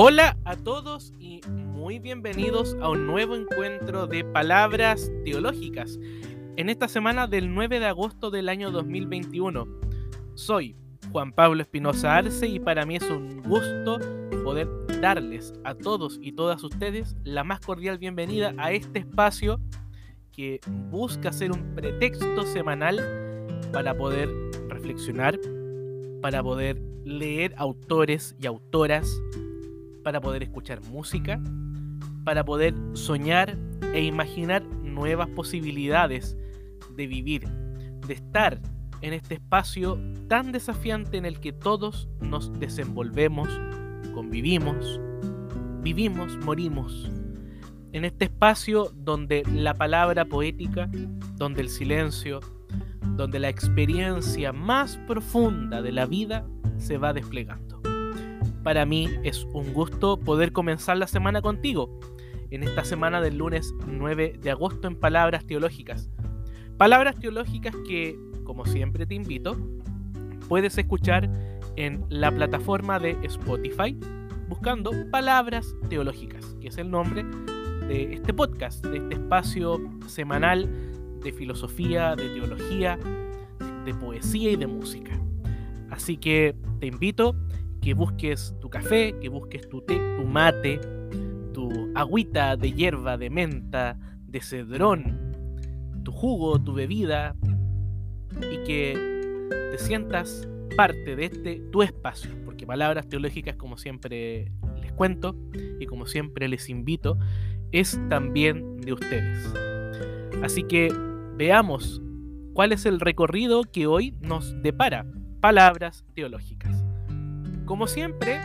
Hola a todos y muy bienvenidos a un nuevo encuentro de palabras teológicas en esta semana del 9 de agosto del año 2021. Soy Juan Pablo Espinosa Arce y para mí es un gusto poder darles a todos y todas ustedes la más cordial bienvenida a este espacio que busca ser un pretexto semanal para poder reflexionar, para poder leer autores y autoras para poder escuchar música, para poder soñar e imaginar nuevas posibilidades de vivir, de estar en este espacio tan desafiante en el que todos nos desenvolvemos, convivimos, vivimos, morimos. En este espacio donde la palabra poética, donde el silencio, donde la experiencia más profunda de la vida se va desplegando para mí es un gusto poder comenzar la semana contigo, en esta semana del lunes 9 de agosto en Palabras Teológicas. Palabras teológicas que, como siempre te invito, puedes escuchar en la plataforma de Spotify buscando Palabras Teológicas, que es el nombre de este podcast, de este espacio semanal de filosofía, de teología, de poesía y de música. Así que te invito que busques tu café, que busques tu té, tu mate, tu agüita de hierba, de menta, de cedrón, tu jugo, tu bebida, y que te sientas parte de este tu espacio, porque palabras teológicas, como siempre les cuento y como siempre les invito, es también de ustedes. Así que veamos cuál es el recorrido que hoy nos depara palabras teológicas. Como siempre,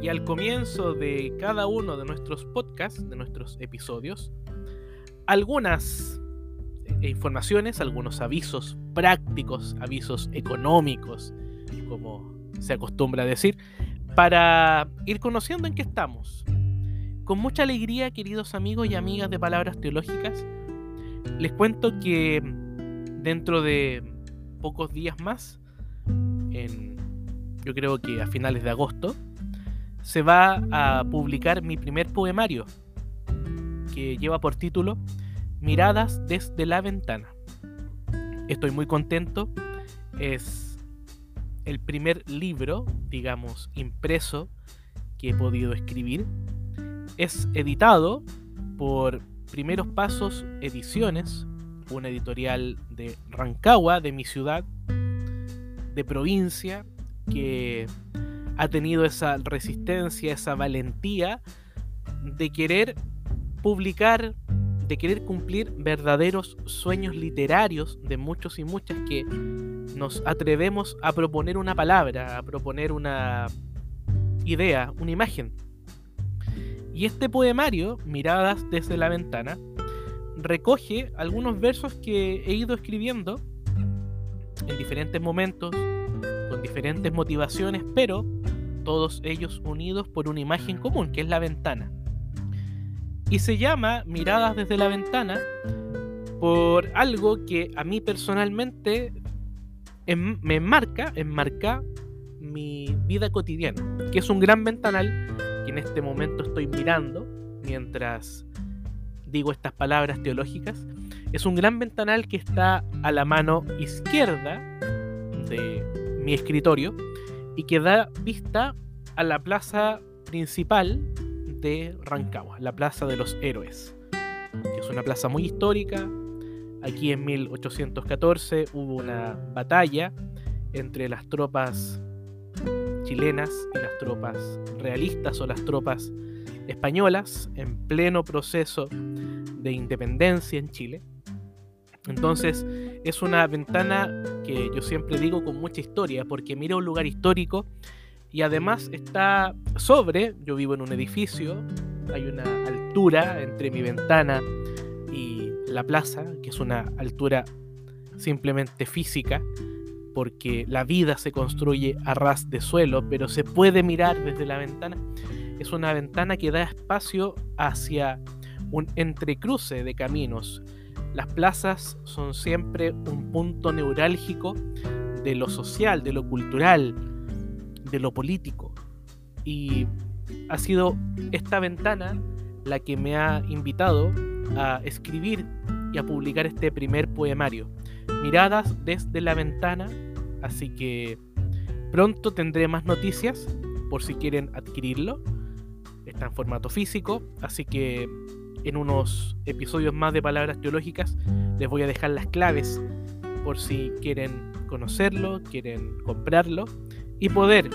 y al comienzo de cada uno de nuestros podcasts, de nuestros episodios, algunas eh, informaciones, algunos avisos prácticos, avisos económicos, como se acostumbra a decir, para ir conociendo en qué estamos. Con mucha alegría, queridos amigos y amigas de Palabras Teológicas, les cuento que dentro de pocos días más, en yo creo que a finales de agosto, se va a publicar mi primer poemario, que lleva por título Miradas desde la ventana. Estoy muy contento, es el primer libro, digamos, impreso que he podido escribir. Es editado por Primeros Pasos Ediciones, una editorial de Rancagua, de mi ciudad, de provincia, que ha tenido esa resistencia, esa valentía de querer publicar, de querer cumplir verdaderos sueños literarios de muchos y muchas que nos atrevemos a proponer una palabra, a proponer una idea, una imagen. Y este poemario, Miradas desde la ventana, recoge algunos versos que he ido escribiendo en diferentes momentos, diferentes motivaciones, pero todos ellos unidos por una imagen común, que es la ventana. Y se llama Miradas desde la ventana por algo que a mí personalmente me enmarca, enmarca mi vida cotidiana, que es un gran ventanal que en este momento estoy mirando mientras digo estas palabras teológicas. Es un gran ventanal que está a la mano izquierda de mi escritorio y que da vista a la plaza principal de Rancagua, la Plaza de los Héroes, que es una plaza muy histórica. Aquí en 1814 hubo una batalla entre las tropas chilenas y las tropas realistas o las tropas españolas en pleno proceso de independencia en Chile. Entonces es una ventana que yo siempre digo con mucha historia, porque mira un lugar histórico y además está sobre, yo vivo en un edificio, hay una altura entre mi ventana y la plaza, que es una altura simplemente física, porque la vida se construye a ras de suelo, pero se puede mirar desde la ventana. Es una ventana que da espacio hacia un entrecruce de caminos las plazas son siempre un punto neurálgico de lo social, de lo cultural, de lo político. Y ha sido esta ventana la que me ha invitado a escribir y a publicar este primer poemario. Miradas desde la ventana, así que pronto tendré más noticias por si quieren adquirirlo. Está en formato físico, así que en unos episodios más de Palabras Teológicas les voy a dejar las claves por si quieren conocerlo, quieren comprarlo y poder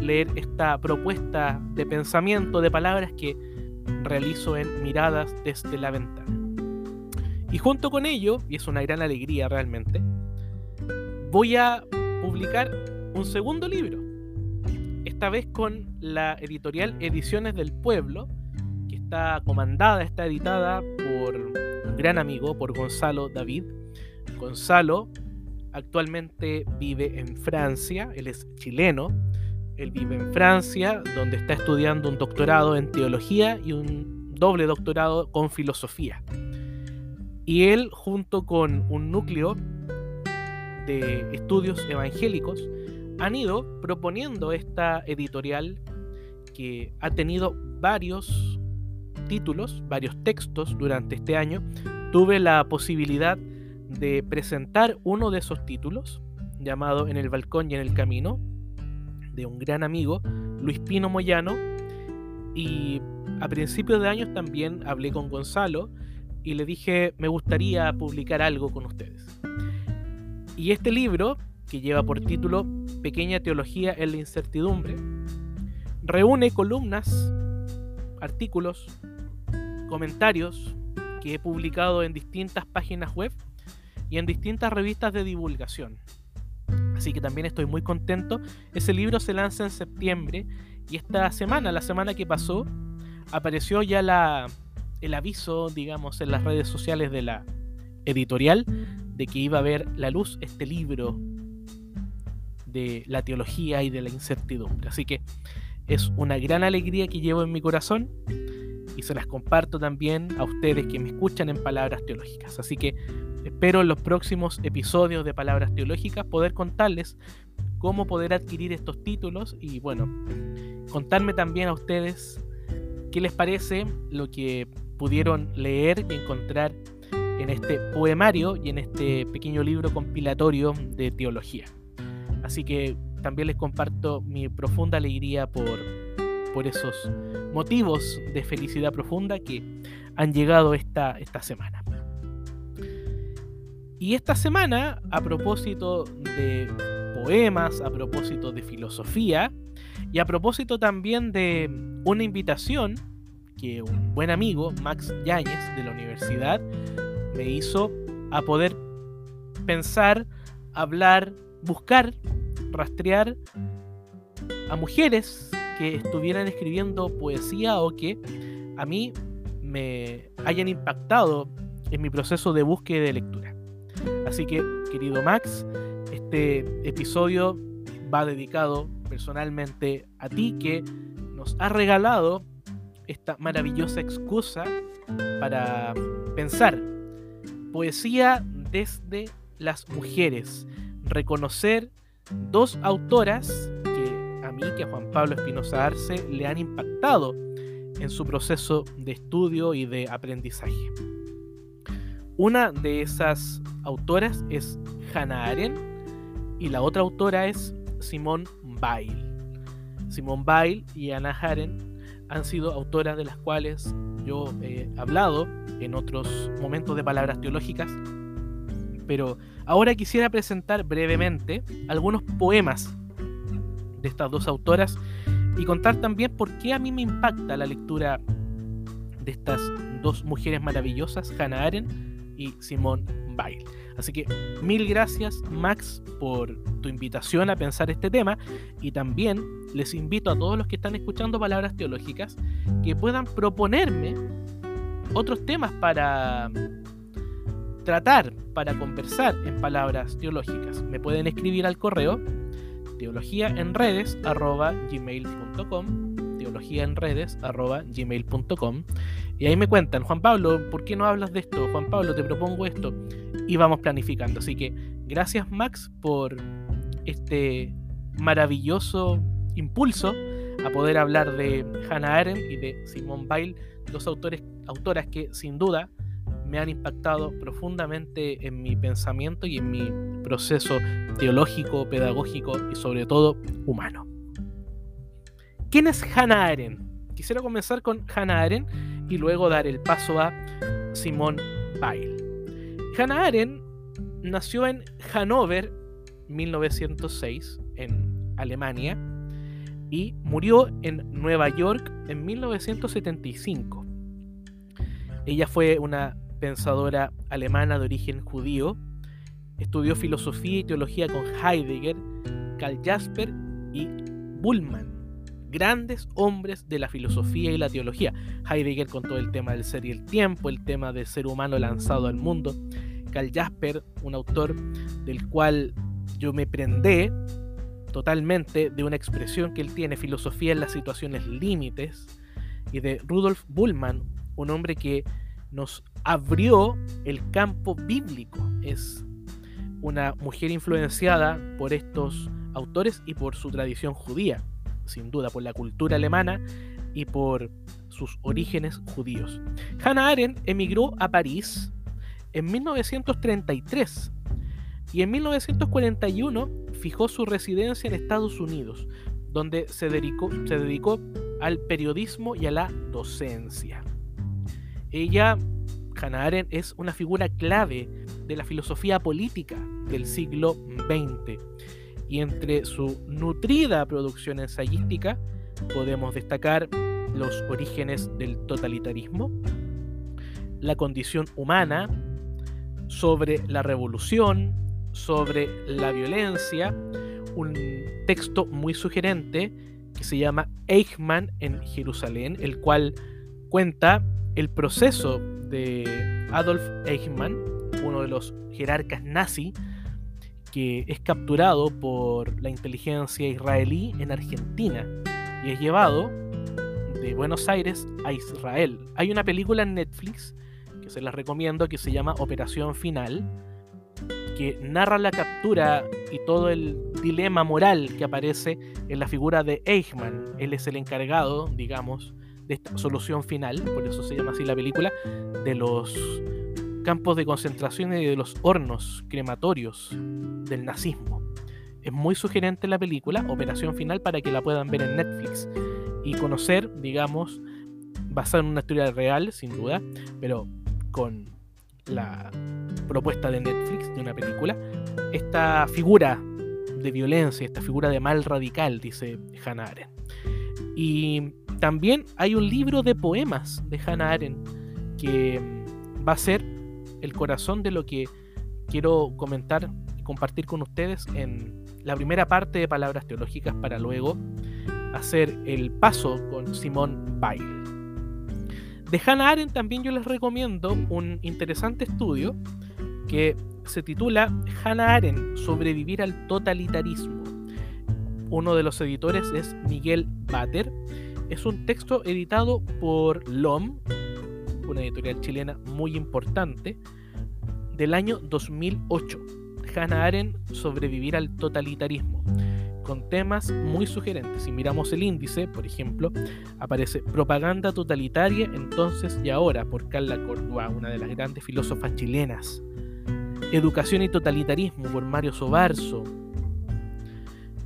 leer esta propuesta de pensamiento de palabras que realizo en Miradas desde la ventana. Y junto con ello, y es una gran alegría realmente, voy a publicar un segundo libro. Esta vez con la editorial Ediciones del Pueblo, está comandada, está editada por un gran amigo, por Gonzalo David. Gonzalo actualmente vive en Francia, él es chileno, él vive en Francia, donde está estudiando un doctorado en teología y un doble doctorado con filosofía. Y él, junto con un núcleo de estudios evangélicos, han ido proponiendo esta editorial que ha tenido varios títulos, varios textos durante este año. Tuve la posibilidad de presentar uno de esos títulos, llamado En el balcón y en el camino, de un gran amigo, Luis Pino Moyano, y a principios de años también hablé con Gonzalo y le dije, me gustaría publicar algo con ustedes. Y este libro, que lleva por título Pequeña Teología en la Incertidumbre, reúne columnas, artículos, comentarios que he publicado en distintas páginas web y en distintas revistas de divulgación. Así que también estoy muy contento. Ese libro se lanza en septiembre y esta semana, la semana que pasó, apareció ya la, el aviso, digamos, en las redes sociales de la editorial de que iba a ver la luz este libro de la teología y de la incertidumbre. Así que es una gran alegría que llevo en mi corazón y se las comparto también a ustedes que me escuchan en palabras teológicas. Así que espero en los próximos episodios de palabras teológicas poder contarles cómo poder adquirir estos títulos y bueno, contarme también a ustedes qué les parece lo que pudieron leer y encontrar en este poemario y en este pequeño libro compilatorio de teología. Así que también les comparto mi profunda alegría por, por esos motivos de felicidad profunda que han llegado esta, esta semana. Y esta semana, a propósito de poemas, a propósito de filosofía y a propósito también de una invitación que un buen amigo, Max Yáñez, de la universidad, me hizo a poder pensar, hablar, buscar, rastrear a mujeres que estuvieran escribiendo poesía o que a mí me hayan impactado en mi proceso de búsqueda de lectura. Así que, querido Max, este episodio va dedicado personalmente a ti que nos ha regalado esta maravillosa excusa para pensar poesía desde las mujeres, reconocer dos autoras que a Juan Pablo Espinosa Arce, le han impactado en su proceso de estudio y de aprendizaje. Una de esas autoras es Hannah Arendt y la otra autora es Simone Weil. Simone Weil y Hannah Arendt han sido autoras de las cuales yo he hablado en otros momentos de palabras teológicas, pero ahora quisiera presentar brevemente algunos poemas de estas dos autoras y contar también por qué a mí me impacta la lectura de estas dos mujeres maravillosas, Hannah Arendt y Simone Weil. Así que mil gracias Max por tu invitación a pensar este tema y también les invito a todos los que están escuchando palabras teológicas que puedan proponerme otros temas para tratar, para conversar en palabras teológicas. Me pueden escribir al correo teologíaenredes.gmail.com teologíaenredes.gmail.com y ahí me cuentan, Juan Pablo, ¿por qué no hablas de esto? Juan Pablo, te propongo esto y vamos planificando. Así que gracias Max por este maravilloso impulso a poder hablar de Hannah Arendt y de Simone Weil, dos autores, autoras que sin duda me han impactado profundamente en mi pensamiento y en mi proceso teológico, pedagógico y sobre todo humano. ¿Quién es Hannah Arendt? Quisiera comenzar con Hannah Arendt y luego dar el paso a Simone Weil. Hannah Arendt nació en Hannover 1906 en Alemania y murió en Nueva York en 1975. Ella fue una pensadora alemana de origen judío. Estudió filosofía y teología con Heidegger, Karl Jasper y Bullmann, grandes hombres de la filosofía y la teología. Heidegger con todo el tema del ser y el tiempo, el tema del ser humano lanzado al mundo. Karl Jasper, un autor del cual yo me prendé totalmente de una expresión que él tiene, filosofía en las situaciones límites, y de Rudolf Bullmann, un hombre que nos abrió el campo bíblico. Es una mujer influenciada por estos autores y por su tradición judía, sin duda, por la cultura alemana y por sus orígenes judíos. Hannah Arendt emigró a París en 1933 y en 1941 fijó su residencia en Estados Unidos, donde se dedicó, se dedicó al periodismo y a la docencia. Ella, Hannah es una figura clave de la filosofía política del siglo XX. Y entre su nutrida producción ensayística podemos destacar los orígenes del totalitarismo, la condición humana, sobre la revolución, sobre la violencia, un texto muy sugerente que se llama Eichmann en Jerusalén, el cual cuenta el proceso de Adolf Eichmann, uno de los jerarcas nazi, que es capturado por la inteligencia israelí en Argentina y es llevado de Buenos Aires a Israel. Hay una película en Netflix que se las recomiendo que se llama Operación Final, que narra la captura y todo el dilema moral que aparece en la figura de Eichmann. Él es el encargado, digamos, de esta solución final, por eso se llama así la película, de los campos de concentración y de los hornos crematorios del nazismo. Es muy sugerente la película, Operación Final, para que la puedan ver en Netflix y conocer, digamos, basada en una historia real, sin duda, pero con la propuesta de Netflix de una película, esta figura de violencia, esta figura de mal radical, dice Hannah Arendt. Y también hay un libro de poemas de Hannah Arendt que mm, va a ser el corazón de lo que quiero comentar y compartir con ustedes en la primera parte de Palabras Teológicas para luego hacer el paso con Simón Weil. De Hannah Arendt también yo les recomiendo un interesante estudio que se titula Hannah Arendt, sobrevivir al totalitarismo. Uno de los editores es Miguel Bater es un texto editado por LOM, una editorial chilena muy importante, del año 2008. Hannah Arendt, Sobrevivir al totalitarismo, con temas muy sugerentes. Si miramos el índice, por ejemplo, aparece Propaganda totalitaria entonces y ahora por Carla Cordua, una de las grandes filósofas chilenas. Educación y totalitarismo por Mario Sobarzo.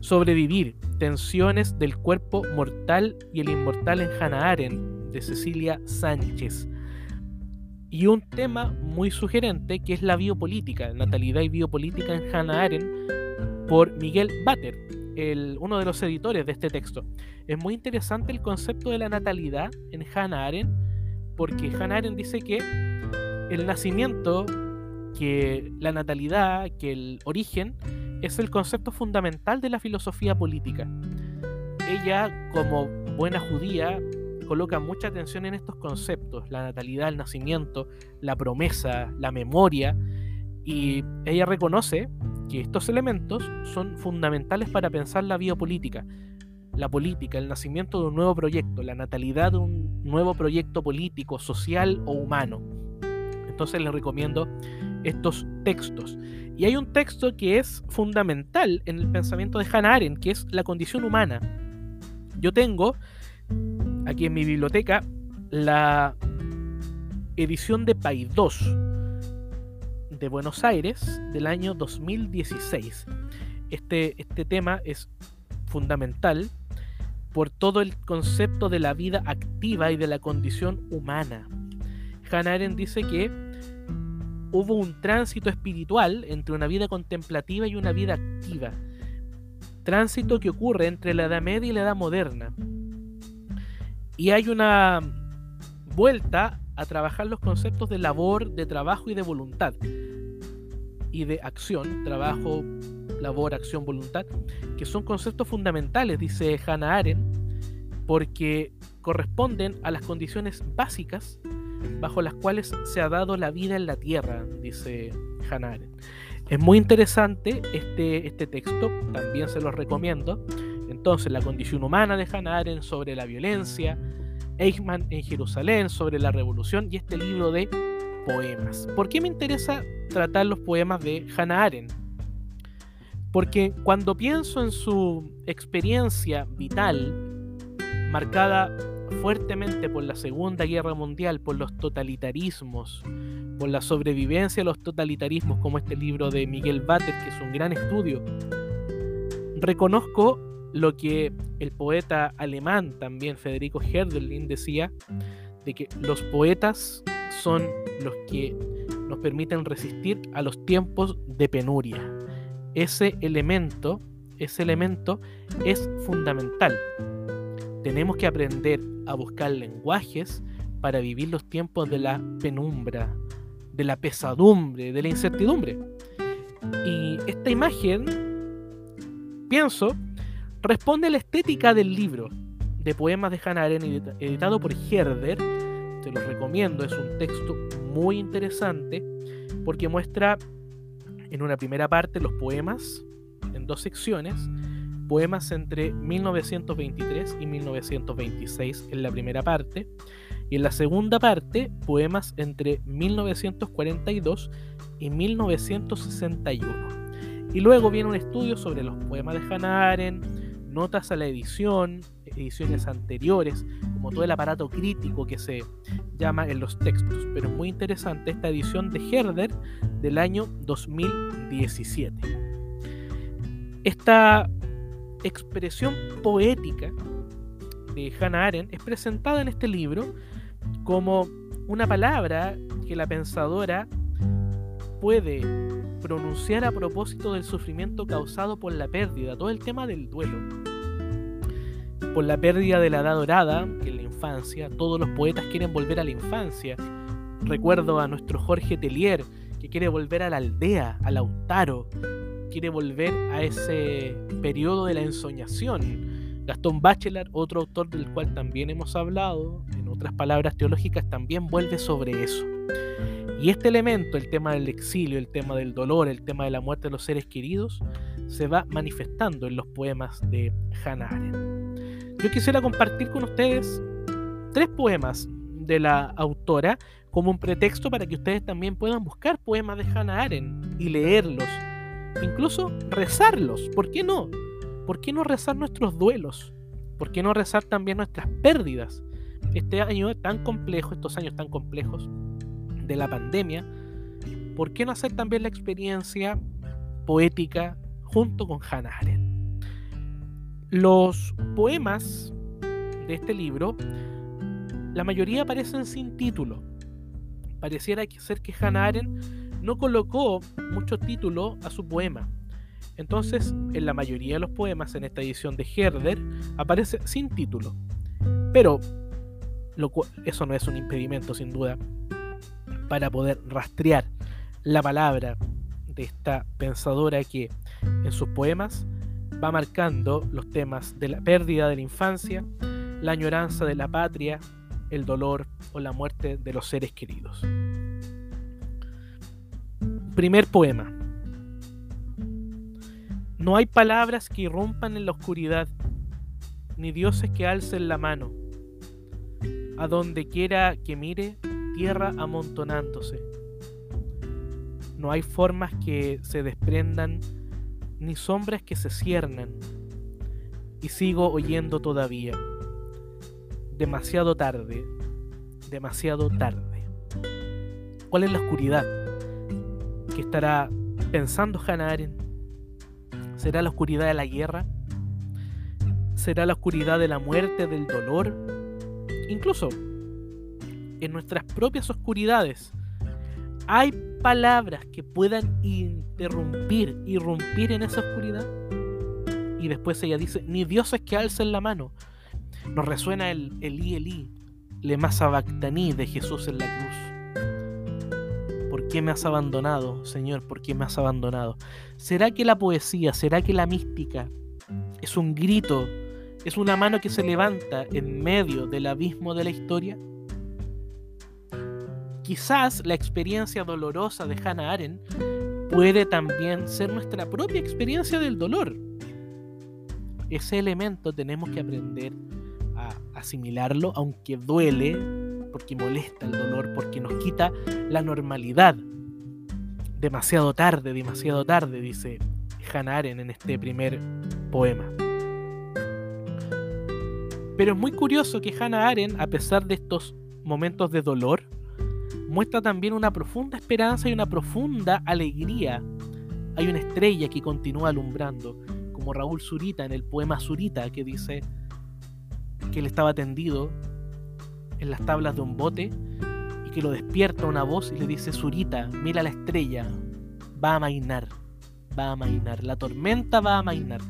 Sobrevivir, Tensiones del cuerpo mortal y el inmortal en Hannah Arendt, de Cecilia Sánchez. Y un tema muy sugerente que es la biopolítica, natalidad y biopolítica en Hannah Arendt, por Miguel Bater, el, uno de los editores de este texto. Es muy interesante el concepto de la natalidad en Hannah Arendt, porque Hannah Arendt dice que el nacimiento, que la natalidad, que el origen es el concepto fundamental de la filosofía política. Ella, como buena judía, coloca mucha atención en estos conceptos, la natalidad, el nacimiento, la promesa, la memoria, y ella reconoce que estos elementos son fundamentales para pensar la biopolítica, la política, el nacimiento de un nuevo proyecto, la natalidad de un nuevo proyecto político, social o humano. Entonces les recomiendo estos textos. Y hay un texto que es fundamental en el pensamiento de Hannah Arendt, que es la condición humana. Yo tengo aquí en mi biblioteca la edición de Paidós de Buenos Aires del año 2016. Este, este tema es fundamental por todo el concepto de la vida activa y de la condición humana. Hannah Arendt dice que hubo un tránsito espiritual entre una vida contemplativa y una vida activa. Tránsito que ocurre entre la Edad Media y la Edad Moderna. Y hay una vuelta a trabajar los conceptos de labor, de trabajo y de voluntad. Y de acción, trabajo, labor, acción, voluntad, que son conceptos fundamentales, dice Hannah Arendt, porque corresponden a las condiciones básicas bajo las cuales se ha dado la vida en la tierra, dice Hannah Arendt. Es muy interesante este, este texto, también se los recomiendo. Entonces, la condición humana de Hannah Arendt sobre la violencia, Eichmann en Jerusalén sobre la revolución y este libro de poemas. ¿Por qué me interesa tratar los poemas de Hannah Arendt? Porque cuando pienso en su experiencia vital, marcada fuertemente por la Segunda Guerra Mundial, por los totalitarismos, por la sobrevivencia de los totalitarismos, como este libro de Miguel Bater, que es un gran estudio, reconozco lo que el poeta alemán también, Federico Herderlin, decía, de que los poetas son los que nos permiten resistir a los tiempos de penuria. Ese elemento, ese elemento es fundamental. Tenemos que aprender a buscar lenguajes para vivir los tiempos de la penumbra, de la pesadumbre, de la incertidumbre. Y esta imagen, pienso, responde a la estética del libro de poemas de Hannah Arendt editado por Herder. Te lo recomiendo, es un texto muy interesante porque muestra en una primera parte los poemas en dos secciones, poemas entre 1923 y 1926 en la primera parte, y en la segunda parte, poemas entre 1942 y 1961. Y luego viene un estudio sobre los poemas de Hannah notas a la edición, ediciones anteriores, como todo el aparato crítico que se llama en los textos. Pero es muy interesante esta edición de Herder del año 2017. Esta expresión poética de Hannah Arendt es presentada en este libro como una palabra que la pensadora puede pronunciar a propósito del sufrimiento causado por la pérdida, todo el tema del duelo. Por la pérdida de la edad dorada, que es la infancia, todos los poetas quieren volver a la infancia. Recuerdo a nuestro Jorge Tellier, que quiere volver a la aldea, al Lautaro, quiere volver a ese periodo de la ensoñación. Gastón Bachelard, otro autor del cual también hemos hablado, en otras palabras teológicas, también vuelve sobre eso. Y este elemento, el tema del exilio, el tema del dolor, el tema de la muerte de los seres queridos, se va manifestando en los poemas de Hannah Arendt. Yo quisiera compartir con ustedes tres poemas de la autora como un pretexto para que ustedes también puedan buscar poemas de Hannah Arendt y leerlos, incluso rezarlos. ¿Por qué no? ¿Por qué no rezar nuestros duelos? ¿Por qué no rezar también nuestras pérdidas? Este año tan complejo, estos años tan complejos, de la pandemia, ¿por qué no hacer también la experiencia poética junto con Hannah Arendt? Los poemas de este libro, la mayoría aparecen sin título. Pareciera ser que Hannah Arendt no colocó mucho título a su poema. Entonces, en la mayoría de los poemas en esta edición de Herder aparece sin título. Pero eso no es un impedimento, sin duda, para poder rastrear la palabra de esta pensadora que en sus poemas va marcando los temas de la pérdida de la infancia, la añoranza de la patria, el dolor o la muerte de los seres queridos. Primer poema. No hay palabras que irrumpan en la oscuridad, ni dioses que alcen la mano. A donde quiera que mire, tierra amontonándose. No hay formas que se desprendan, ni sombras que se ciernan. y sigo oyendo todavía. Demasiado tarde, demasiado tarde. ¿Cuál es la oscuridad que estará pensando Hannah Arendt? ¿Será la oscuridad de la guerra? ¿Será la oscuridad de la muerte, del dolor? Incluso en nuestras propias oscuridades hay palabras que puedan interrumpir, irrumpir en esa oscuridad. Y después ella dice, ni dioses que alcen la mano. Nos resuena el Elí Elí, le Masabactaní de Jesús en la cruz. ¿Por qué me has abandonado, Señor? ¿Por qué me has abandonado? ¿Será que la poesía, será que la mística es un grito, es una mano que se levanta en medio del abismo de la historia? Quizás la experiencia dolorosa de Hannah Arendt puede también ser nuestra propia experiencia del dolor. Ese elemento tenemos que aprender a asimilarlo, aunque duele, porque molesta el dolor, porque nos quita la normalidad. Demasiado tarde, demasiado tarde, dice Hannah Arendt en este primer poema. Pero es muy curioso que Hannah Arendt, a pesar de estos momentos de dolor, muestra también una profunda esperanza y una profunda alegría. Hay una estrella que continúa alumbrando, como Raúl Zurita en el poema Zurita, que dice que él estaba tendido en las tablas de un bote y que lo despierta una voz y le dice, Zurita, mira la estrella, va a mainar, va a mainar, la tormenta va a mainar.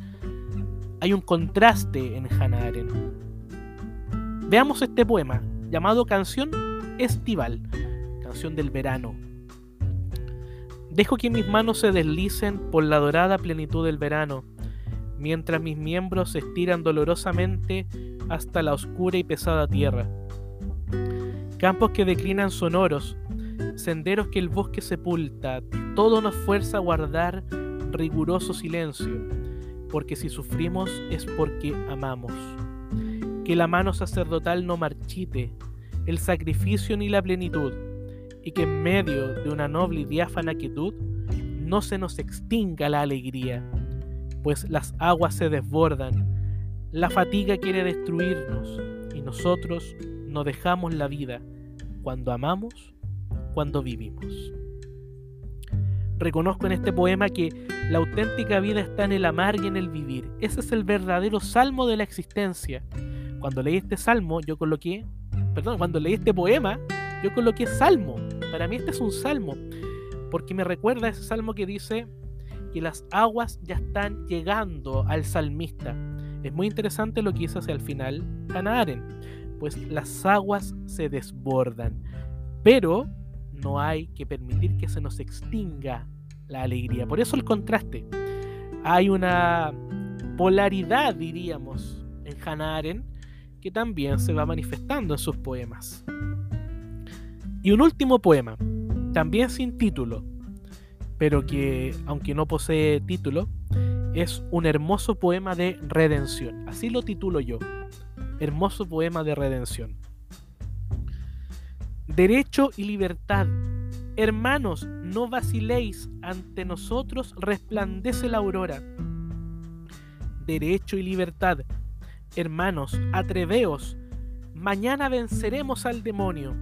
Hay un contraste en Hannah Arendt. Veamos este poema llamado Canción Estival del verano. Dejo que mis manos se deslicen por la dorada plenitud del verano, mientras mis miembros se estiran dolorosamente hasta la oscura y pesada tierra. Campos que declinan sonoros, senderos que el bosque sepulta, todo nos fuerza a guardar riguroso silencio, porque si sufrimos es porque amamos. Que la mano sacerdotal no marchite, el sacrificio ni la plenitud, y que en medio de una noble y diáfana quietud no se nos extinga la alegría, pues las aguas se desbordan, la fatiga quiere destruirnos y nosotros no dejamos la vida cuando amamos, cuando vivimos. Reconozco en este poema que la auténtica vida está en el amar y en el vivir. Ese es el verdadero salmo de la existencia. Cuando leí este salmo, yo coloqué, perdón, cuando leí este poema, yo coloqué salmo para mí este es un salmo, porque me recuerda ese salmo que dice que las aguas ya están llegando al salmista. Es muy interesante lo que dice hacia el final Hannah pues las aguas se desbordan, pero no hay que permitir que se nos extinga la alegría. Por eso el contraste. Hay una polaridad, diríamos, en Hannah que también se va manifestando en sus poemas. Y un último poema, también sin título, pero que, aunque no posee título, es un hermoso poema de redención. Así lo titulo yo. Hermoso poema de redención. Derecho y libertad. Hermanos, no vaciléis, ante nosotros resplandece la aurora. Derecho y libertad. Hermanos, atreveos, mañana venceremos al demonio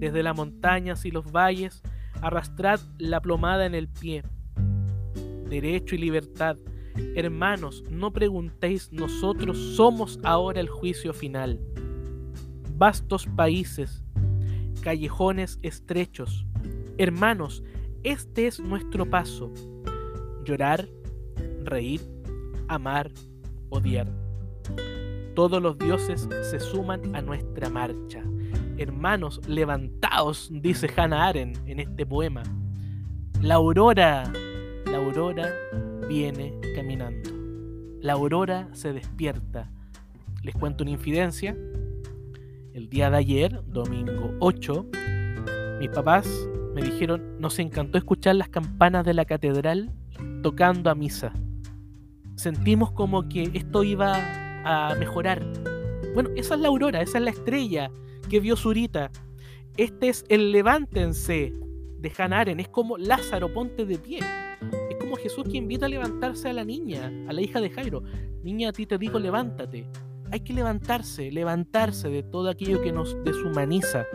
desde las montañas y los valles, arrastrad la plomada en el pie. Derecho y libertad. Hermanos, no preguntéis, nosotros somos ahora el juicio final. Vastos países, callejones estrechos. Hermanos, este es nuestro paso. Llorar, reír, amar, odiar. Todos los dioses se suman a nuestra marcha. Hermanos, levantaos, dice Hannah Arendt en este poema. La aurora, la aurora viene caminando. La aurora se despierta. Les cuento una infidencia. El día de ayer, domingo 8, mis papás me dijeron, nos encantó escuchar las campanas de la catedral tocando a misa. Sentimos como que esto iba a mejorar. Bueno, esa es la aurora, esa es la estrella que vio Zurita. Este es el levántense de Hanaren. Es como Lázaro, ponte de pie. Como Jesús que invita a levantarse a la niña, a la hija de Jairo. Niña, a ti te digo, levántate. Hay que levantarse, levantarse de todo aquello que nos deshumaniza,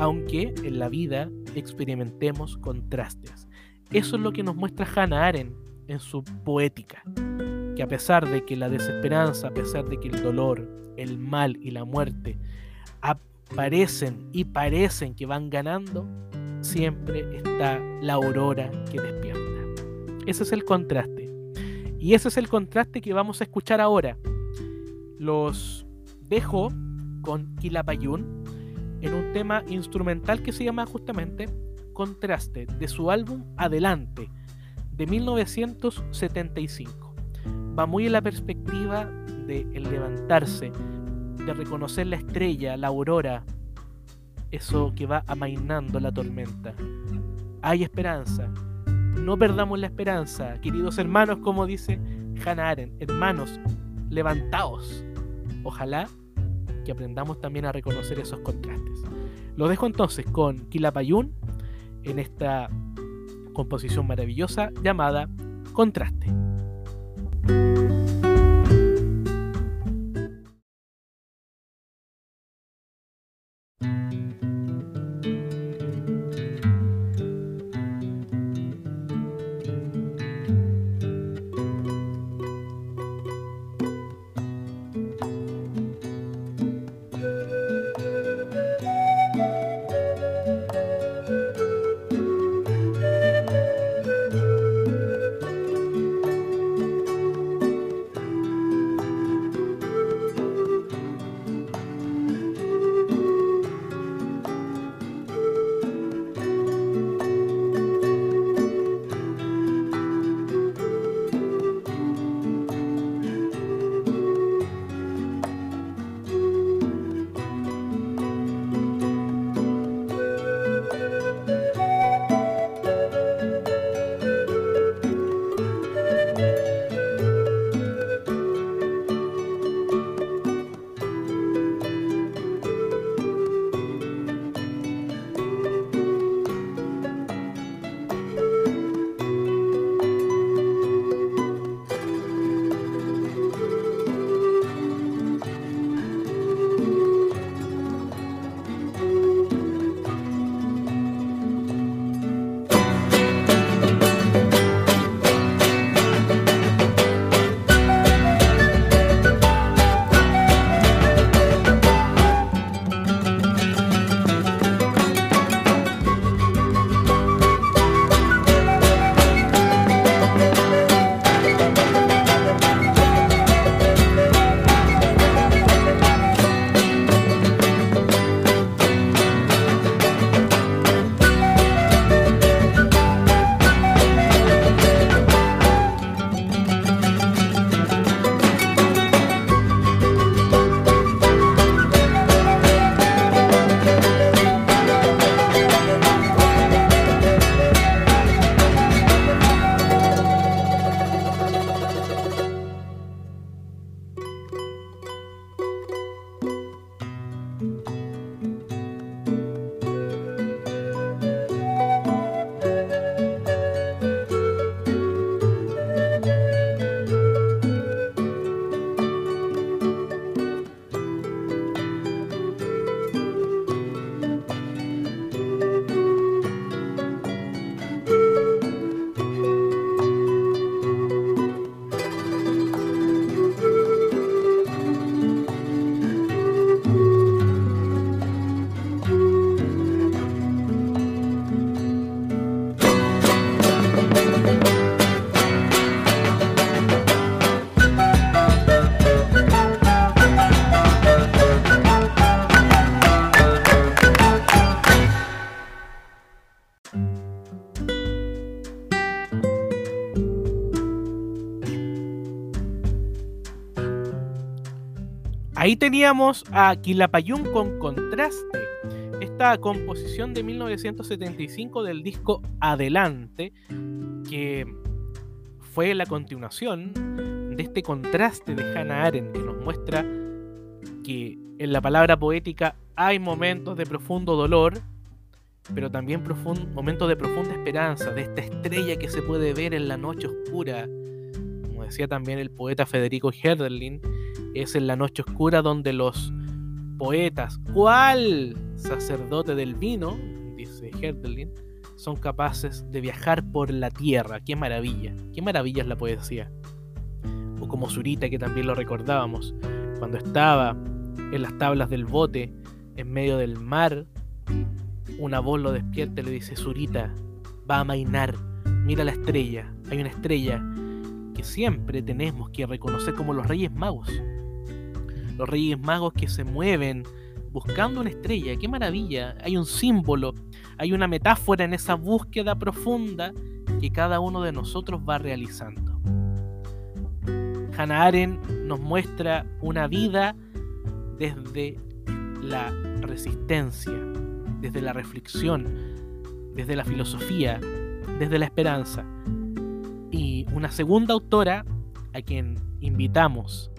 aunque en la vida experimentemos contrastes. Eso es lo que nos muestra Hannah Arendt en su poética, que a pesar de que la desesperanza, a pesar de que el dolor, el mal y la muerte aparecen y parecen que van ganando, siempre está la aurora que despierta. Ese es el contraste. Y ese es el contraste que vamos a escuchar ahora. Los dejo con Quilapayún en un tema instrumental que se llama justamente Contraste, de su álbum Adelante, de 1975. Va muy en la perspectiva de el levantarse, de reconocer la estrella, la aurora, eso que va amainando la tormenta. Hay esperanza. No perdamos la esperanza, queridos hermanos, como dice Hannah Arendt. Hermanos, levantaos. Ojalá que aprendamos también a reconocer esos contrastes. Lo dejo entonces con Quilapayún en esta composición maravillosa llamada Contraste. Teníamos a Quilapayún con contraste, esta composición de 1975 del disco Adelante, que fue la continuación de este contraste de Hannah Arendt, que nos muestra que en la palabra poética hay momentos de profundo dolor pero también momentos de profunda esperanza, de esta estrella que se puede ver en la noche oscura. Decía también el poeta Federico Herderlin, es en la noche oscura donde los poetas, ¿cuál sacerdote del vino? dice Herderlin, son capaces de viajar por la tierra. ¡Qué maravilla! ¡Qué maravilla es la poesía! O como Zurita, que también lo recordábamos, cuando estaba en las tablas del bote, en medio del mar, una voz lo despierta y le dice, Zurita, va a mainar, mira la estrella, hay una estrella que siempre tenemos que reconocer como los Reyes Magos. Los Reyes Magos que se mueven buscando una estrella, qué maravilla, hay un símbolo, hay una metáfora en esa búsqueda profunda que cada uno de nosotros va realizando. Hannah Arendt nos muestra una vida desde la resistencia, desde la reflexión, desde la filosofía, desde la esperanza. Y una segunda autora a quien invitamos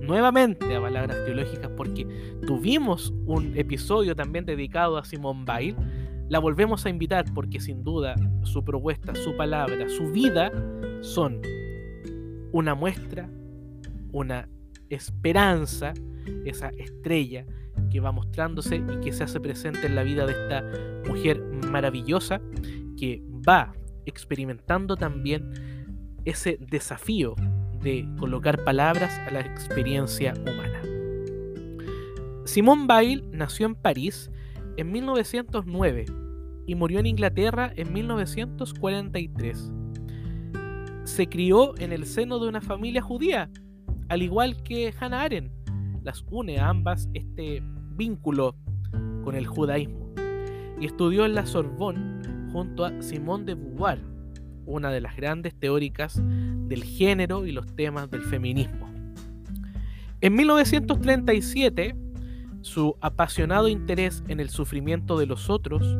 nuevamente a Palabras Teológicas porque tuvimos un episodio también dedicado a Simone Weil, la volvemos a invitar porque sin duda su propuesta, su palabra, su vida son una muestra, una esperanza, esa estrella que va mostrándose y que se hace presente en la vida de esta mujer maravillosa que va experimentando también ese desafío de colocar palabras a la experiencia humana. Simone Weil nació en París en 1909 y murió en Inglaterra en 1943. Se crió en el seno de una familia judía, al igual que Hannah Arendt. Las une a ambas este vínculo con el judaísmo y estudió en la Sorbonne junto a Simone de Beauvoir, una de las grandes teóricas del género y los temas del feminismo. En 1937, su apasionado interés en el sufrimiento de los otros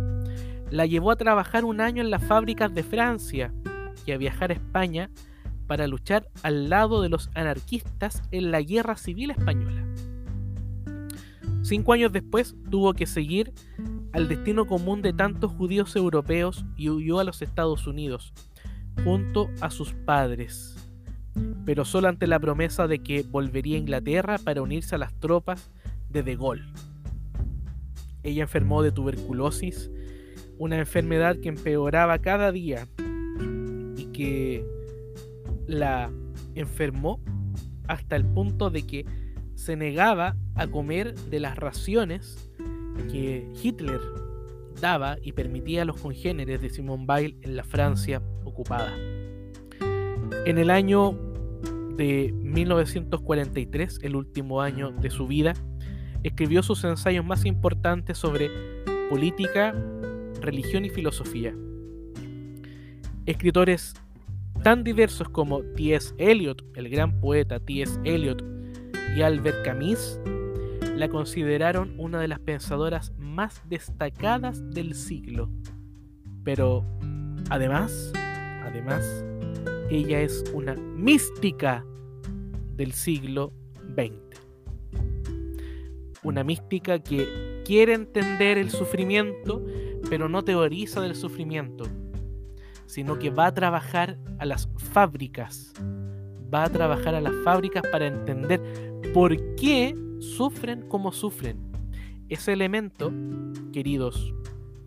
la llevó a trabajar un año en las fábricas de Francia y a viajar a España para luchar al lado de los anarquistas en la Guerra Civil Española. Cinco años después tuvo que seguir al destino común de tantos judíos europeos y huyó a los Estados Unidos, junto a sus padres, pero solo ante la promesa de que volvería a Inglaterra para unirse a las tropas de De Gaulle. Ella enfermó de tuberculosis, una enfermedad que empeoraba cada día y que la enfermó hasta el punto de que se negaba a comer de las raciones que Hitler daba y permitía a los congéneres de Simone Weil en la Francia ocupada. En el año de 1943, el último año de su vida, escribió sus ensayos más importantes sobre política, religión y filosofía. Escritores tan diversos como T.S. Eliot, el gran poeta T.S. Eliot, y Albert Camus la consideraron una de las pensadoras más destacadas del siglo. Pero además, además, ella es una mística del siglo XX. Una mística que quiere entender el sufrimiento, pero no teoriza del sufrimiento, sino que va a trabajar a las fábricas, va a trabajar a las fábricas para entender por qué sufren como sufren. Ese elemento, queridos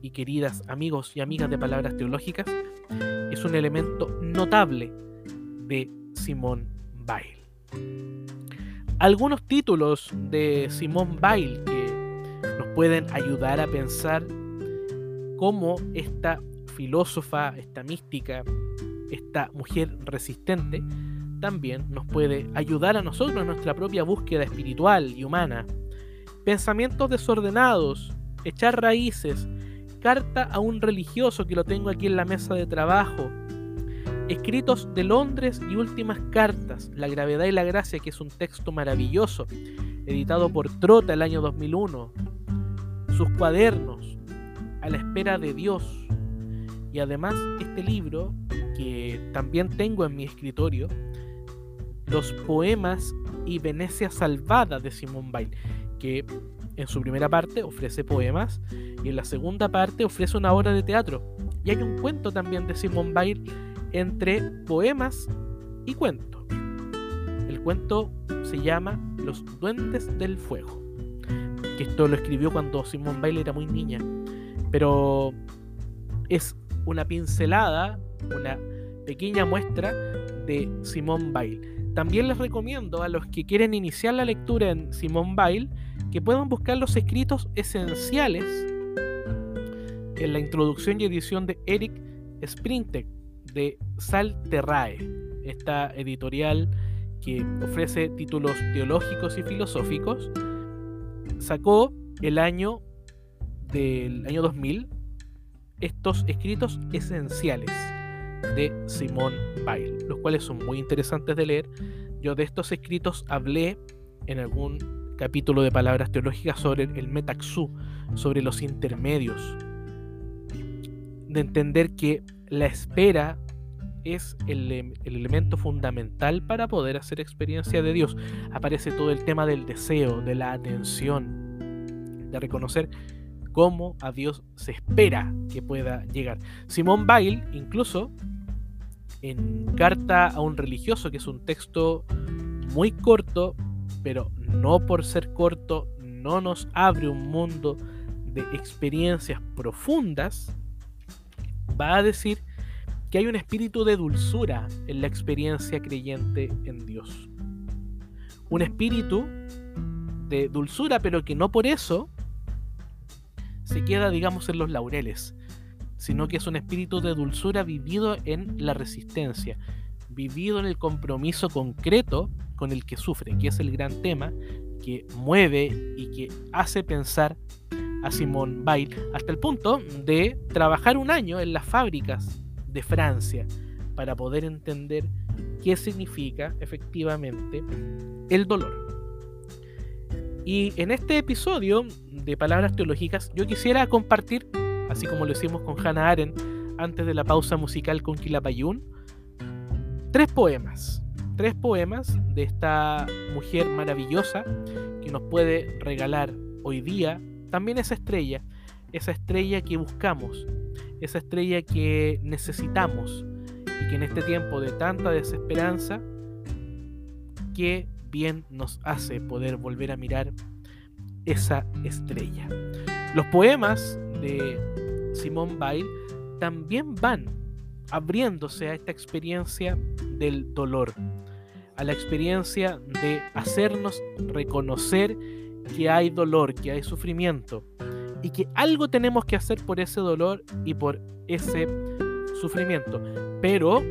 y queridas amigos y amigas de palabras teológicas, es un elemento notable de Simón Weil. Algunos títulos de Simón Weil que nos pueden ayudar a pensar cómo esta filósofa, esta mística, esta mujer resistente, también nos puede ayudar a nosotros en nuestra propia búsqueda espiritual y humana. Pensamientos desordenados, echar raíces, carta a un religioso que lo tengo aquí en la mesa de trabajo, escritos de Londres y últimas cartas, La gravedad y la gracia, que es un texto maravilloso, editado por Trota el año 2001, sus cuadernos, A la espera de Dios, y además este libro que también tengo en mi escritorio, los poemas y Venecia Salvada de Simón Weil, que En su primera parte ofrece poemas y en la segunda parte ofrece una obra de teatro. Y hay un cuento también de Simone Weil entre poemas y cuento. El cuento se llama Los Duendes del Fuego. Que esto lo escribió cuando Simone Weil era muy niña. Pero es una pincelada, una pequeña muestra de Simone Weil. También les recomiendo a los que quieren iniciar la lectura en Simone Weil que puedan buscar los escritos esenciales en la introducción y edición de Eric Sprintek de Salterrae, esta editorial que ofrece títulos teológicos y filosóficos, sacó el año del año 2000 estos escritos esenciales de Simón Weil, los cuales son muy interesantes de leer. Yo de estos escritos hablé en algún capítulo de palabras teológicas sobre el metaxú, sobre los intermedios, de entender que la espera es el, el, elemento fundamental para poder hacer experiencia de Dios. Aparece todo el tema del deseo, de la atención, de reconocer cómo a Dios se espera que pueda llegar. Simón Weil, incluso, en Carta a un religioso, que es un texto muy corto, pero no por ser corto, no nos abre un mundo de experiencias profundas, va a decir que hay un espíritu de dulzura en la experiencia creyente en Dios. Un espíritu de dulzura, pero que no por eso se queda, digamos, en los laureles, sino que es un espíritu de dulzura vivido en la resistencia, vivido en el compromiso concreto con el que sufre, que es el gran tema que mueve y que hace pensar a Simone Weil hasta el punto de trabajar un año en las fábricas de Francia para poder entender qué significa efectivamente el dolor. Y en este episodio de Palabras Teológicas yo quisiera compartir, así como lo hicimos con Hannah Arendt antes de la pausa musical con Quilapayún, tres poemas. Tres poemas de esta mujer maravillosa que nos puede regalar hoy día también esa estrella, esa estrella que buscamos, esa estrella que necesitamos y que en este tiempo de tanta desesperanza, que bien nos hace poder volver a mirar esa estrella. Los poemas de Simone Weil también van abriéndose a esta experiencia del dolor, a la experiencia de hacernos reconocer que hay dolor, que hay sufrimiento y que algo tenemos que hacer por ese dolor y por ese sufrimiento. Pero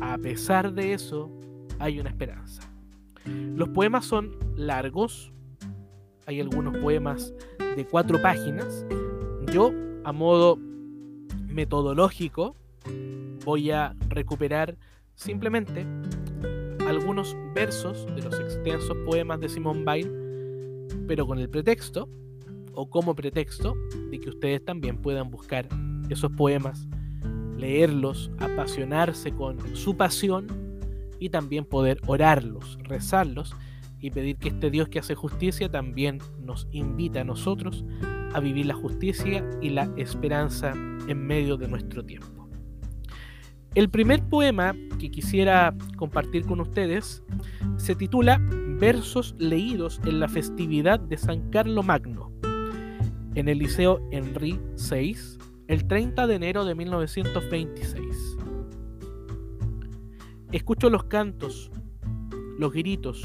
a pesar de eso, hay una esperanza. Los poemas son largos, hay algunos poemas de cuatro páginas. Yo, a modo metodológico, voy a recuperar simplemente algunos versos de los extensos poemas de Simone Weil, pero con el pretexto, o como pretexto, de que ustedes también puedan buscar esos poemas, leerlos, apasionarse con su pasión y también poder orarlos, rezarlos y pedir que este Dios que hace justicia también nos invita a nosotros a vivir la justicia y la esperanza en medio de nuestro tiempo. El primer poema que quisiera compartir con ustedes se titula Versos leídos en la festividad de San Carlo Magno, en el Liceo Henry VI, el 30 de enero de 1926. Escucho los cantos, los gritos,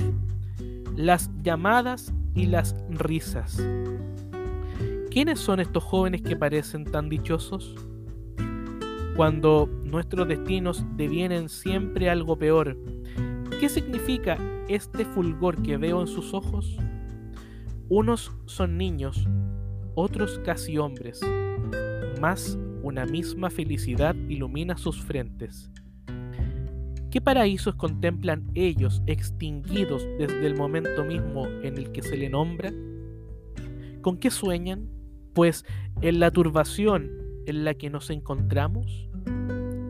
las llamadas y las risas. ¿Quiénes son estos jóvenes que parecen tan dichosos? Cuando nuestros destinos devienen siempre algo peor, ¿qué significa este fulgor que veo en sus ojos? Unos son niños, otros casi hombres, mas una misma felicidad ilumina sus frentes ¿Qué paraísos contemplan ellos extinguidos desde el momento mismo en el que se le nombra? ¿Con qué sueñan? Pues en la turbación en la que nos encontramos,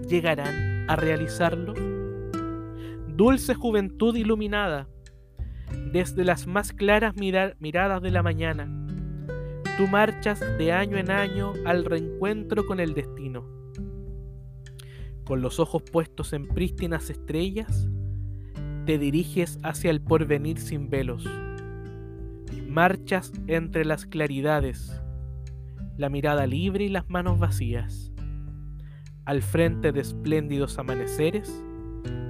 ¿llegarán a realizarlo? Dulce juventud iluminada, desde las más claras miradas de la mañana, tú marchas de año en año al reencuentro con el destino. Con los ojos puestos en prístinas estrellas, te diriges hacia el porvenir sin velos. Marchas entre las claridades, la mirada libre y las manos vacías, al frente de espléndidos amaneceres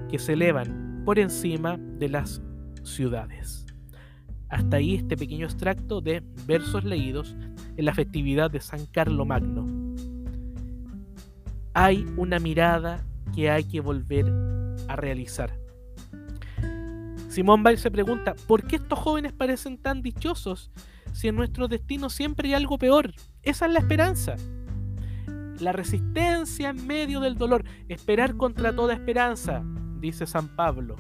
que se elevan por encima de las ciudades. Hasta ahí este pequeño extracto de versos leídos en la festividad de San Carlo Magno. Hay una mirada que hay que volver a realizar. Simón Weil se pregunta, ¿por qué estos jóvenes parecen tan dichosos si en nuestro destino siempre hay algo peor? Esa es la esperanza. La resistencia en medio del dolor, esperar contra toda esperanza, dice San Pablo.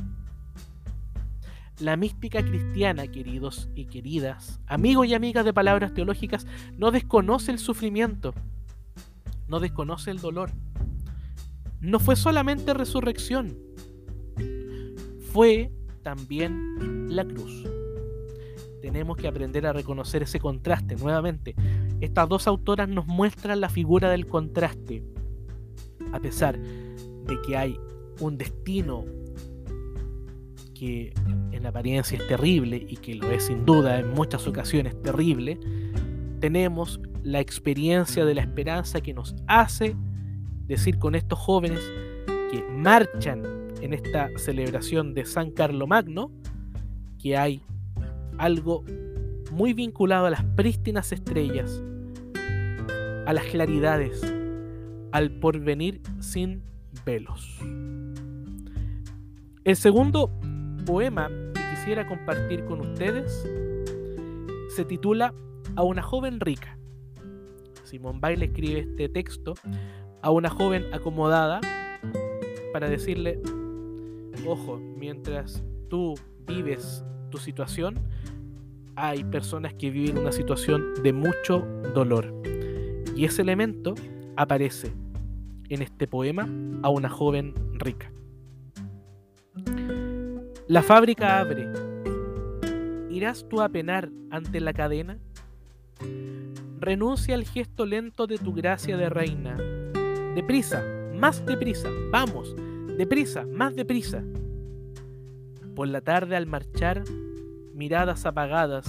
La mística cristiana, queridos y queridas, amigos y amigas de palabras teológicas, no desconoce el sufrimiento, no desconoce el dolor. No fue solamente resurrección, fue también la cruz. Tenemos que aprender a reconocer ese contraste nuevamente. Estas dos autoras nos muestran la figura del contraste. A pesar de que hay un destino que en apariencia es terrible y que lo es sin duda en muchas ocasiones terrible, tenemos la experiencia de la esperanza que nos hace decir con estos jóvenes que marchan en esta celebración de San Carlo Magno que hay algo muy vinculado a las prístinas estrellas, a las claridades, al porvenir sin velos. El segundo poema que quisiera compartir con ustedes se titula A una joven rica. Simón Baile escribe este texto a una joven acomodada para decirle, ojo, mientras tú vives tu situación, hay personas que viven una situación de mucho dolor. Y ese elemento aparece en este poema a una joven rica. La fábrica abre. ¿Irás tú a penar ante la cadena? Renuncia al gesto lento de tu gracia de reina. Deprisa, más deprisa, vamos, deprisa, más deprisa. Por la tarde al marchar, miradas apagadas,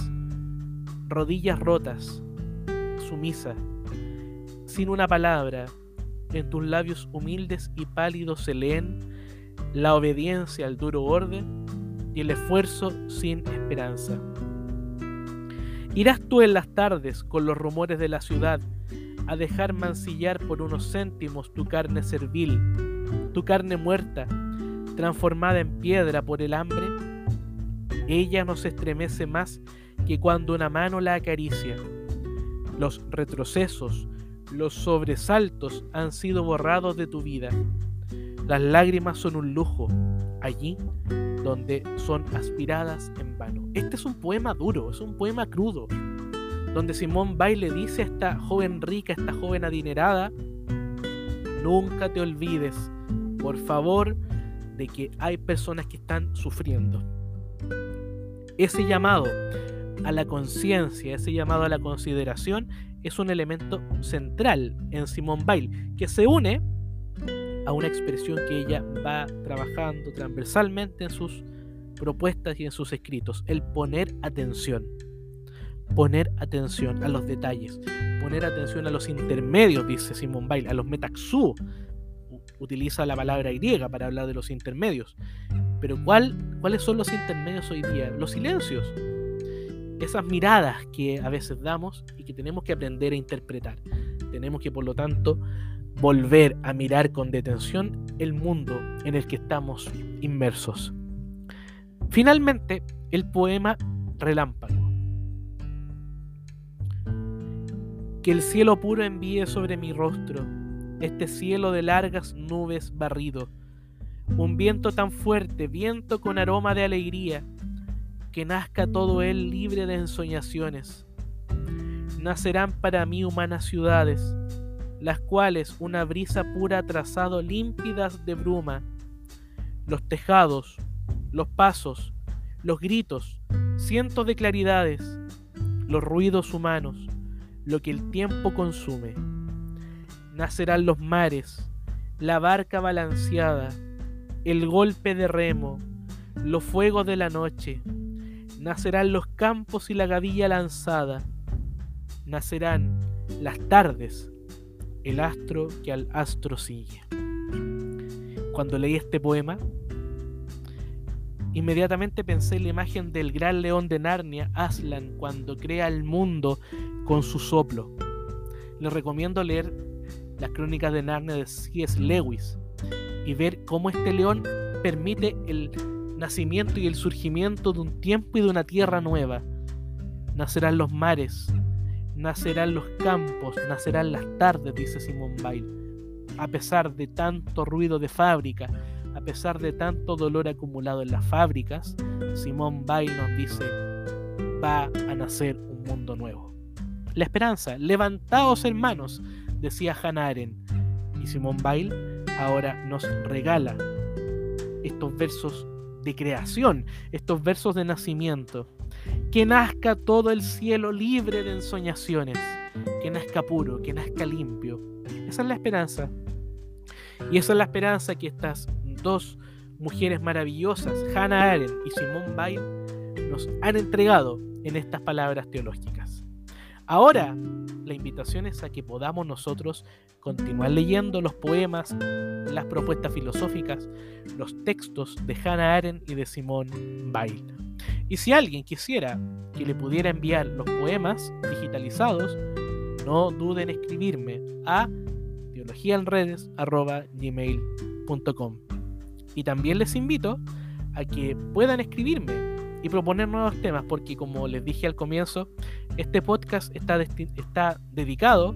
rodillas rotas, sumisa, sin una palabra, en tus labios humildes y pálidos se leen la obediencia al duro orden y el esfuerzo sin esperanza. Irás tú en las tardes con los rumores de la ciudad a dejar mancillar por unos céntimos tu carne servil, tu carne muerta, transformada en piedra por el hambre. Ella no se estremece más que cuando una mano la acaricia. Los retrocesos, los sobresaltos han sido borrados de tu vida. Las lágrimas son un lujo allí donde son aspiradas en vano. Este es un poema duro, es un poema crudo, donde Simón Baile dice a esta joven rica, a esta joven adinerada, nunca te olvides, por favor, de que hay personas que están sufriendo. Ese llamado a la conciencia, ese llamado a la consideración, es un elemento central en Simón Bail, que se une a una expresión que ella va trabajando transversalmente en sus propuestas y en sus escritos, el poner atención. Poner atención a los detalles, poner atención a los intermedios, dice Simón Bail, a los metaxú. Utiliza la palabra griega para hablar de los intermedios. Pero ¿cuál, ¿cuáles son los intermedios hoy día? Los silencios esas miradas que a veces damos y que tenemos que aprender a interpretar. Tenemos que, por lo tanto, volver a mirar con detención el mundo en el que estamos inmersos. Finalmente, el poema Relámpago. Que el cielo puro envíe sobre mi rostro, este cielo de largas nubes barrido, un viento tan fuerte, viento con aroma de alegría, que nazca todo él libre de ensoñaciones. Nacerán para mí humanas ciudades, las cuales una brisa pura ha trazado límpidas de bruma. Los tejados, los pasos, los gritos, cientos de claridades, los ruidos humanos, lo que el tiempo consume. Nacerán los mares, la barca balanceada, el golpe de remo, los fuegos de la noche. Nacerán los campos y la gavilla lanzada. Nacerán las tardes, el astro que al astro sigue. Cuando leí este poema, inmediatamente pensé en la imagen del gran león de Narnia, Aslan, cuando crea el mundo con su soplo. Les recomiendo leer las crónicas de Narnia de C.S. Lewis y ver cómo este león permite el nacimiento y el surgimiento de un tiempo y de una tierra nueva. Nacerán los mares, nacerán los campos, nacerán las tardes, dice Simón Bail. A pesar de tanto ruido de fábrica, a pesar de tanto dolor acumulado en las fábricas, Simón Bail nos dice, va a nacer un mundo nuevo. La esperanza, levantaos hermanos, decía Hannah Arendt. Y Simón Bail ahora nos regala estos versos de creación, estos versos de nacimiento. Que nazca todo el cielo libre de ensoñaciones, que nazca puro, que nazca limpio. Esa es la esperanza. Y esa es la esperanza que estas dos mujeres maravillosas, Hannah Arendt y Simone Weil, nos han entregado en estas palabras teológicas. Ahora, la invitación es a que podamos nosotros continuar leyendo los poemas, las propuestas filosóficas, los textos de Hannah Arendt y de Simone Weil. Y si alguien quisiera que le pudiera enviar los poemas digitalizados, no duden en escribirme a teologiaenredes.gmail.com Y también les invito a que puedan escribirme y proponer nuevos temas, porque como les dije al comienzo, este podcast está, está dedicado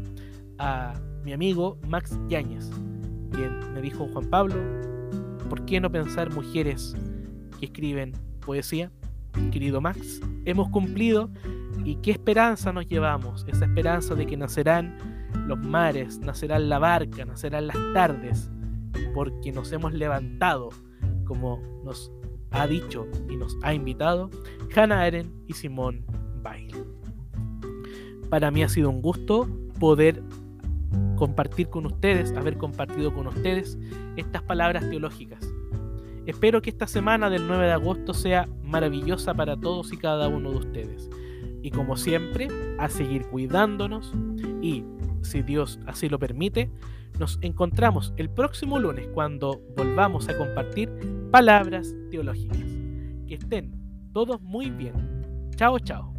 a mi amigo Max Yáñez, quien me dijo Juan Pablo, ¿por qué no pensar mujeres que escriben poesía? Querido Max, hemos cumplido y qué esperanza nos llevamos, esa esperanza de que nacerán los mares, nacerán la barca, nacerán las tardes, porque nos hemos levantado como nos ha dicho y nos ha invitado Hannah Arendt y Simón Bail. Para mí ha sido un gusto poder compartir con ustedes, haber compartido con ustedes estas palabras teológicas. Espero que esta semana del 9 de agosto sea maravillosa para todos y cada uno de ustedes. Y como siempre, a seguir cuidándonos y, si Dios así lo permite, nos encontramos el próximo lunes cuando volvamos a compartir palabras teológicas. Que estén todos muy bien. Chao, chao.